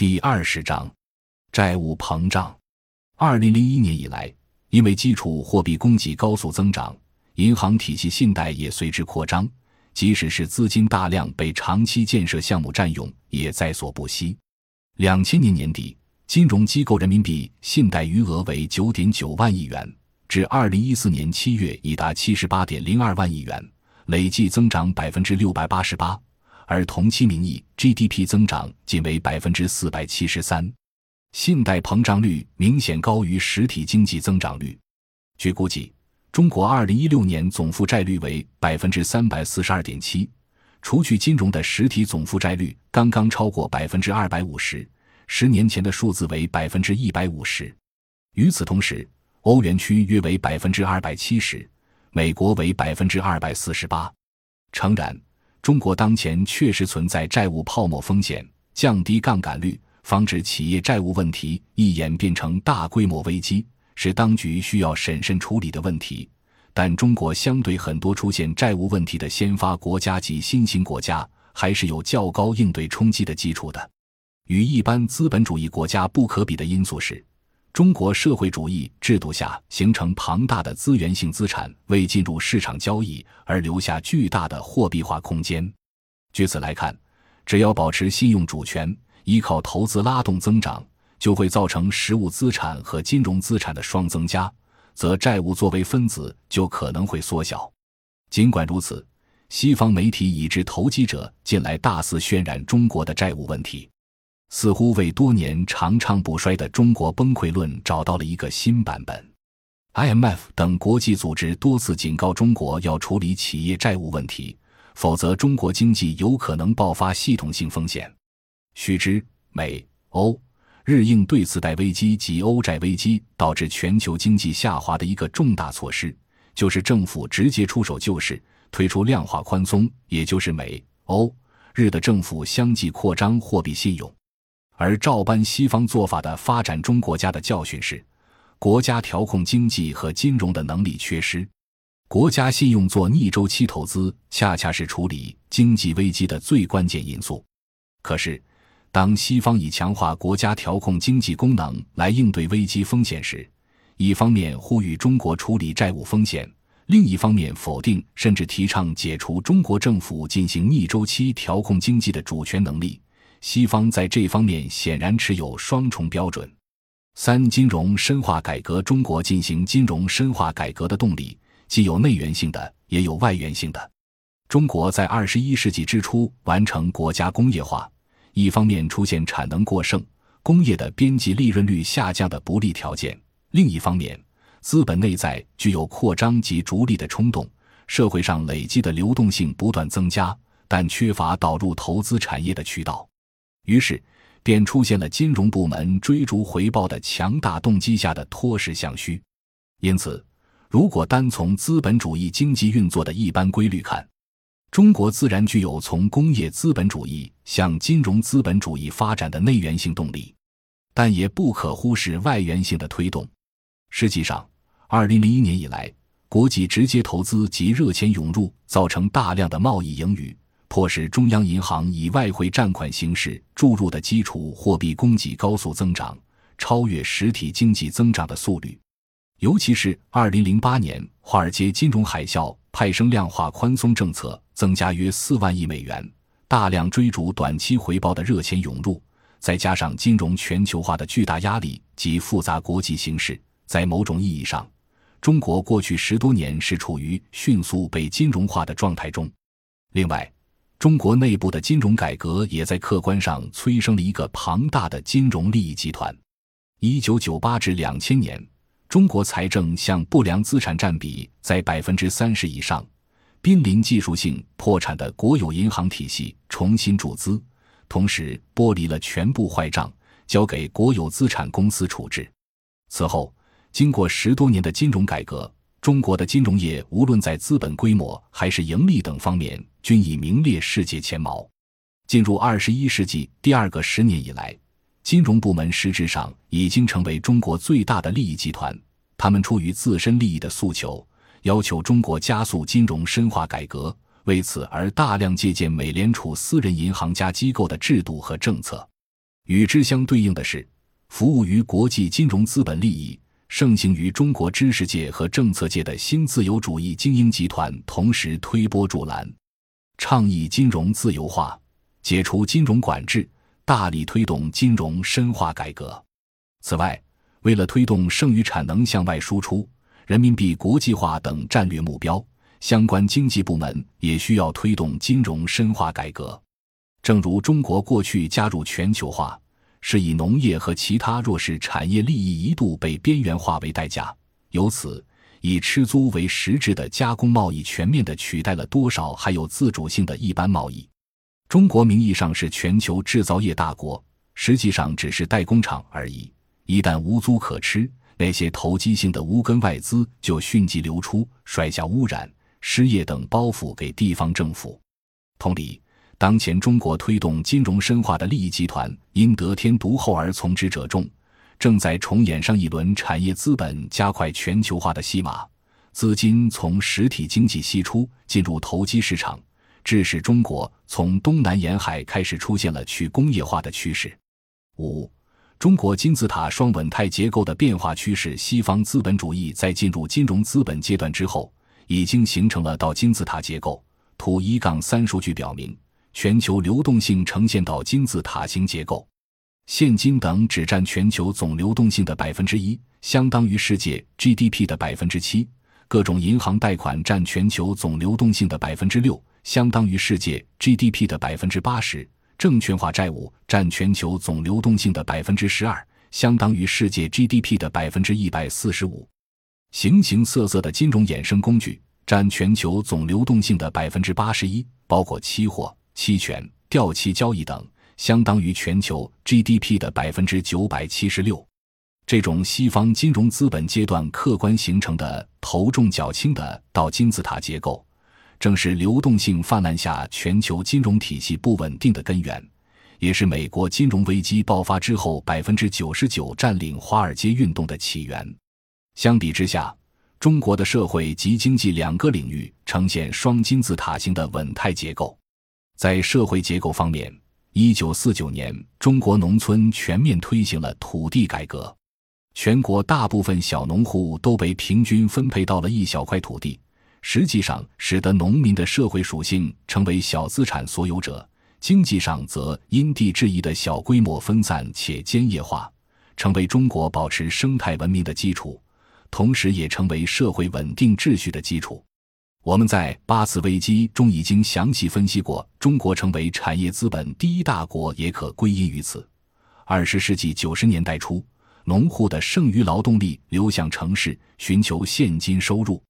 第二十章，债务膨胀。二零零一年以来，因为基础货币供给高速增长，银行体系信贷也随之扩张。即使是资金大量被长期建设项目占用，也在所不惜。两千年年底，金融机构人民币信贷余额为九点九万亿元，至二零一四年七月已达七十八点零二万亿元，累计增长百分之六百八十八。而同期名义 GDP 增长仅为百分之四百七十三，信贷膨胀率明显高于实体经济增长率。据估计，中国二零一六年总负债率为百分之三百四十二点七，除去金融的实体总负债率刚刚超过百分之二百五十，十年前的数字为百分之一百五十。与此同时，欧元区约为百分之二百七十，美国为百分之二百四十八。诚然。中国当前确实存在债务泡沫风险，降低杠杆率，防止企业债务问题一演变成大规模危机，是当局需要审慎处理的问题。但中国相对很多出现债务问题的先发国家及新兴国家，还是有较高应对冲击的基础的。与一般资本主义国家不可比的因素是。中国社会主义制度下形成庞大的资源性资产，为进入市场交易而留下巨大的货币化空间。据此来看，只要保持信用主权，依靠投资拉动增长，就会造成实物资产和金融资产的双增加，则债务作为分子就可能会缩小。尽管如此，西方媒体以至投机者近来大肆渲染中国的债务问题。似乎为多年长唱不衰的中国崩溃论找到了一个新版本。IMF 等国际组织多次警告中国要处理企业债务问题，否则中国经济有可能爆发系统性风险。须知，美、欧、日应对次贷危机及欧债危机导致全球经济下滑的一个重大措施，就是政府直接出手救市，推出量化宽松，也就是美、欧、日的政府相继扩张货币信用。而照搬西方做法的发展中国家的教训是，国家调控经济和金融的能力缺失，国家信用做逆周期投资，恰恰是处理经济危机的最关键因素。可是，当西方以强化国家调控经济功能来应对危机风险时，一方面呼吁中国处理债务风险，另一方面否定甚至提倡解除中国政府进行逆周期调控经济的主权能力。西方在这方面显然持有双重标准。三、金融深化改革。中国进行金融深化改革的动力，既有内源性的，也有外源性的。中国在二十一世纪之初完成国家工业化，一方面出现产能过剩、工业的边际利润率下降的不利条件；另一方面，资本内在具有扩张及逐利的冲动，社会上累积的流动性不断增加，但缺乏导入投资产业的渠道。于是，便出现了金融部门追逐回报的强大动机下的脱实向虚。因此，如果单从资本主义经济运作的一般规律看，中国自然具有从工业资本主义向金融资本主义发展的内源性动力，但也不可忽视外源性的推动。实际上，二零零一年以来，国际直接投资及热钱涌入，造成大量的贸易盈余。迫使中央银行以外汇占款形式注入的基础货币供给高速增长，超越实体经济增长的速率。尤其是二零零八年华尔街金融海啸，派生量化宽松政策增加约四万亿美元，大量追逐短期回报的热钱涌入，再加上金融全球化的巨大压力及复杂国际形势，在某种意义上，中国过去十多年是处于迅速被金融化的状态中。另外，中国内部的金融改革也在客观上催生了一个庞大的金融利益集团。一九九八至两千年，中国财政向不良资产占比在百分之三十以上，濒临技术性破产的国有银行体系重新注资，同时剥离了全部坏账，交给国有资产公司处置。此后，经过十多年的金融改革。中国的金融业无论在资本规模还是盈利等方面，均已名列世界前茅。进入二十一世纪第二个十年以来，金融部门实质上已经成为中国最大的利益集团。他们出于自身利益的诉求，要求中国加速金融深化改革，为此而大量借鉴美联储私人银行家机构的制度和政策。与之相对应的是，服务于国际金融资本利益、盛行于中国知识界和政策界的新自由主义精英集团同时推波助澜，倡议金融自由化，解除金融管制，大力推动金融深化改革。此外，为了推动剩余产能向外输出、人民币国际化等战略目标，相关经济部门也需要推动金融深化改革。正如中国过去加入全球化，是以农业和其他弱势产业利益一度被边缘化为代价，由此以吃租为实质的加工贸易全面的取代了多少还有自主性的一般贸易。中国名义上是全球制造业大国，实际上只是代工厂而已。一旦无租可吃，那些投机性的无根外资就迅即流出，甩下污染、失业等包袱给地方政府。同理，当前中国推动金融深化的利益集团因得天独厚而从之者众，正在重演上一轮产业资本加快全球化的戏码。资金从实体经济析出，进入投机市场，致使中国从东南沿海开始出现了去工业化的趋势。五。中国金字塔双稳态结构的变化趋势，西方资本主义在进入金融资本阶段之后，已经形成了到金字塔结构。图一杠三数据表明，全球流动性呈现到金字塔型结构，现金等只占全球总流动性的百分之一，相当于世界 GDP 的百分之七；各种银行贷款占全球总流动性的百分之六，相当于世界 GDP 的百分之八十。证券化债务占全球总流动性的百分之十二，相当于世界 GDP 的百分之一百四十五。形形色色的金融衍生工具占全球总流动性的百分之八十一，包括期货、期权、掉期交易等，相当于全球 GDP 的百分之九百七十六。这种西方金融资本阶段客观形成的头重脚轻的倒金字塔结构。正是流动性泛滥下全球金融体系不稳定的根源，也是美国金融危机爆发之后百分之九十九占领华尔街运动的起源。相比之下，中国的社会及经济两个领域呈现双金字塔型的稳态结构。在社会结构方面，一九四九年，中国农村全面推行了土地改革，全国大部分小农户都被平均分配到了一小块土地。实际上，使得农民的社会属性成为小资产所有者；经济上则因地制宜的小规模分散且兼业化，成为中国保持生态文明的基础，同时也成为社会稳定秩序的基础。我们在八次危机中已经详细分析过，中国成为产业资本第一大国也可归因于此。二十世纪九十年代初，农户的剩余劳动力流向城市，寻求现金收入。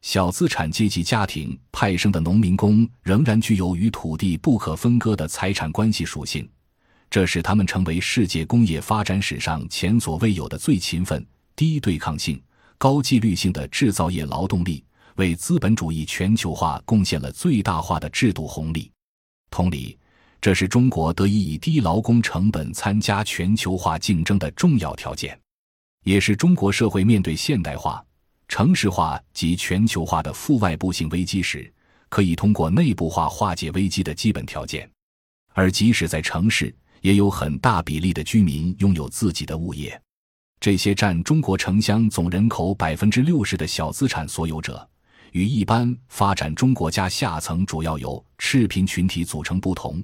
小资产阶级家庭派生的农民工仍然具有与土地不可分割的财产关系属性，这使他们成为世界工业发展史上前所未有的最勤奋、低对抗性、高纪律性的制造业劳动力，为资本主义全球化贡献了最大化的制度红利。同理，这是中国得以以低劳工成本参加全球化竞争的重要条件，也是中国社会面对现代化。城市化及全球化的负外部性危机时，可以通过内部化化解危机的基本条件。而即使在城市，也有很大比例的居民拥有自己的物业。这些占中国城乡总人口百分之六十的小资产所有者，与一般发展中国家下层主要由赤贫群体组成不同，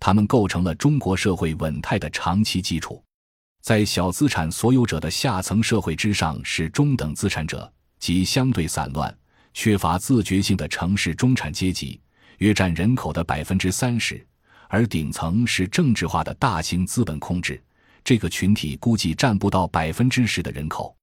他们构成了中国社会稳态的长期基础。在小资产所有者的下层社会之上，是中等资产者。及相对散乱、缺乏自觉性的城市中产阶级，约占人口的百分之三十；而顶层是政治化的大型资本控制，这个群体估计占不到百分之十的人口。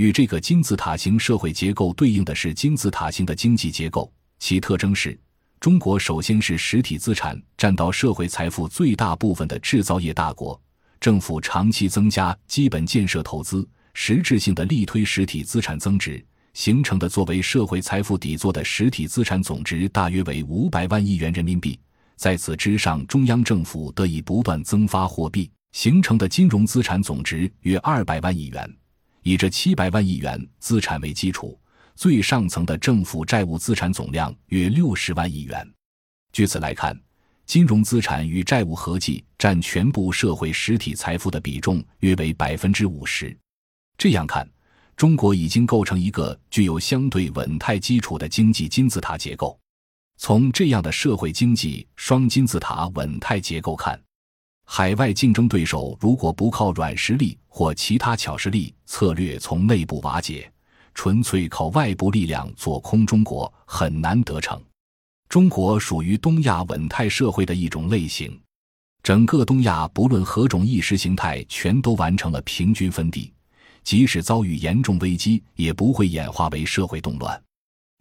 与这个金字塔型社会结构对应的是金字塔型的经济结构，其特征是：中国首先是实体资产占到社会财富最大部分的制造业大国，政府长期增加基本建设投资，实质性的力推实体资产增值。形成的作为社会财富底座的实体资产总值大约为五百万亿元人民币，在此之上，中央政府得以不断增发货币，形成的金融资产总值约二百万亿元。以这七百万亿元资产为基础，最上层的政府债务资产总量约六十万亿元。据此来看，金融资产与债务合计占全部社会实体财富的比重约为百分之五十。这样看，中国已经构成一个具有相对稳态基础的经济金字塔结构。从这样的社会经济双金字塔稳态结构看，海外竞争对手如果不靠软实力或其他巧实力策略从内部瓦解，纯粹靠外部力量做空中国，很难得逞。中国属于东亚稳态社会的一种类型，整个东亚不论何种意识形态，全都完成了平均分地，即使遭遇严重危机，也不会演化为社会动乱。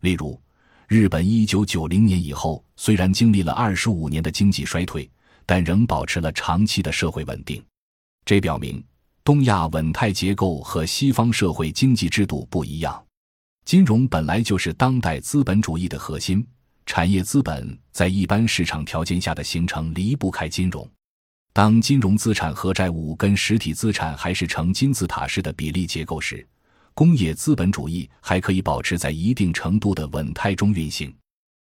例如，日本一九九零年以后，虽然经历了二十五年的经济衰退，但仍保持了长期的社会稳定。这表明，东亚稳态结构和西方社会经济制度不一样。金融本来就是当代资本主义的核心。产业资本在一般市场条件下的形成离不开金融。当金融资产和债务跟实体资产还是呈金字塔式的比例结构时，工业资本主义还可以保持在一定程度的稳态中运行。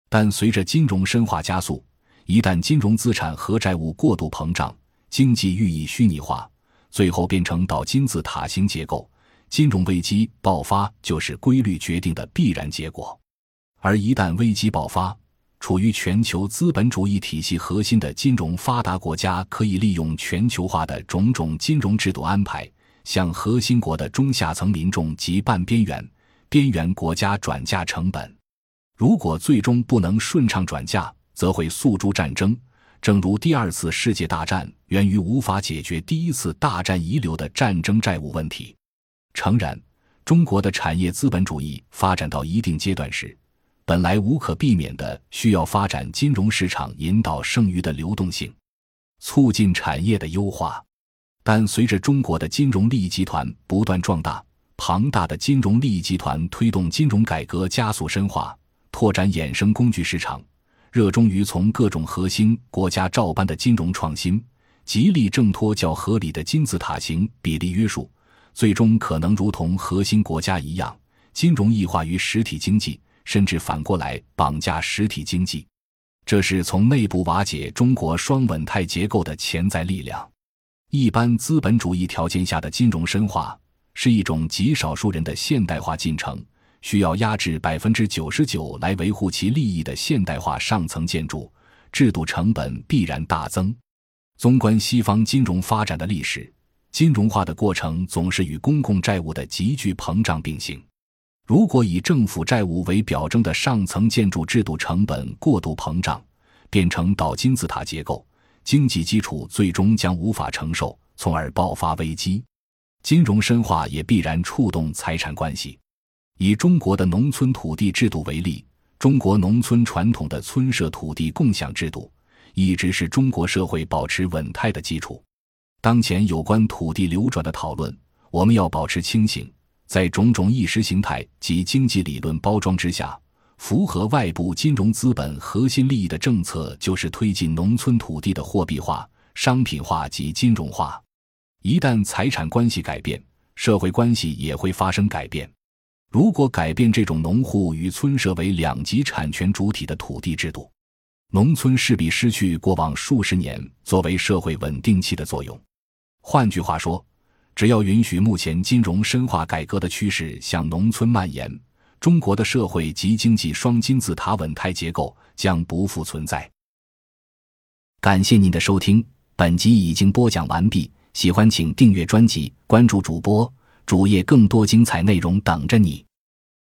但随着金融深化加速，一旦金融资产和债务过度膨胀，经济愈益虚拟化，最后变成倒金字塔型结构，金融危机爆发就是规律决定的必然结果。而一旦危机爆发，处于全球资本主义体系核心的金融发达国家可以利用全球化的种种金融制度安排，向核心国的中下层民众及半边缘、边缘国家转嫁成本。如果最终不能顺畅转嫁，则会诉诸战争。正如第二次世界大战源于无法解决第一次大战遗留的战争债务问题。诚然，中国的产业资本主义发展到一定阶段时，本来无可避免的需要发展金融市场，引导剩余的流动性，促进产业的优化。但随着中国的金融利益集团不断壮大，庞大的金融利益集团推动金融改革加速深化，拓展衍生工具市场，热衷于从各种核心国家照搬的金融创新，极力挣脱较合理的金字塔型比例约束，最终可能如同核心国家一样，金融异化于实体经济。甚至反过来绑架实体经济，这是从内部瓦解中国双稳态结构的潜在力量。一般资本主义条件下的金融深化是一种极少数人的现代化进程，需要压制百分之九十九来维护其利益的现代化上层建筑，制度成本必然大增。纵观西方金融发展的历史，金融化的过程总是与公共债务的急剧膨胀并行。如果以政府债务为表征的上层建筑制度成本过度膨胀，变成倒金字塔结构，经济基础最终将无法承受，从而爆发危机。金融深化也必然触动财产关系。以中国的农村土地制度为例，中国农村传统的村社土地共享制度，一直是中国社会保持稳态的基础。当前有关土地流转的讨论，我们要保持清醒。在种种意识形态及经济理论包装之下，符合外部金融资本核心利益的政策，就是推进农村土地的货币化、商品化及金融化。一旦财产关系改变，社会关系也会发生改变。如果改变这种农户与村社为两级产权主体的土地制度，农村势必失去过往数十年作为社会稳定器的作用。换句话说。只要允许目前金融深化改革的趋势向农村蔓延，中国的社会及经济双金字塔稳态结构将不复存在。感谢您的收听，本集已经播讲完毕。喜欢请订阅专辑，关注主播主页，更多精彩内容等着你。